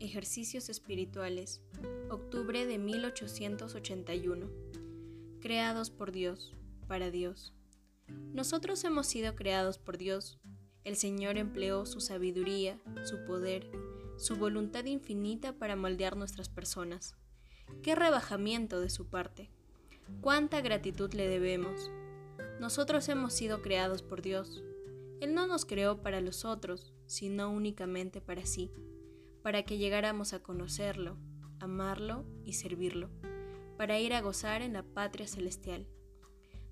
Ejercicios Espirituales, octubre de 1881. Creados por Dios, para Dios. Nosotros hemos sido creados por Dios. El Señor empleó su sabiduría, su poder, su voluntad infinita para moldear nuestras personas. ¡Qué rebajamiento de su parte! ¡Cuánta gratitud le debemos! Nosotros hemos sido creados por Dios. Él no nos creó para los otros, sino únicamente para sí para que llegáramos a conocerlo, amarlo y servirlo, para ir a gozar en la patria celestial.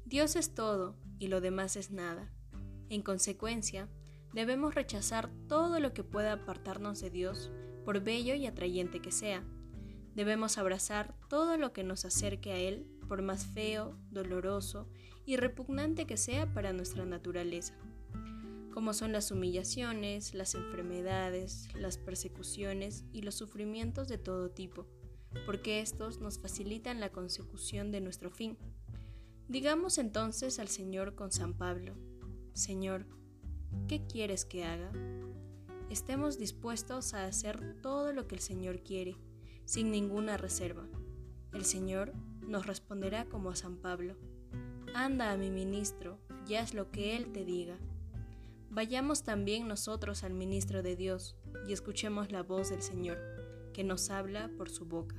Dios es todo y lo demás es nada. En consecuencia, debemos rechazar todo lo que pueda apartarnos de Dios, por bello y atrayente que sea. Debemos abrazar todo lo que nos acerque a Él, por más feo, doloroso y repugnante que sea para nuestra naturaleza como son las humillaciones, las enfermedades, las persecuciones y los sufrimientos de todo tipo, porque estos nos facilitan la consecución de nuestro fin. Digamos entonces al Señor con San Pablo, Señor, ¿qué quieres que haga? Estemos dispuestos a hacer todo lo que el Señor quiere, sin ninguna reserva. El Señor nos responderá como a San Pablo, Anda a mi ministro y haz lo que Él te diga. Vayamos también nosotros al ministro de Dios y escuchemos la voz del Señor, que nos habla por su boca.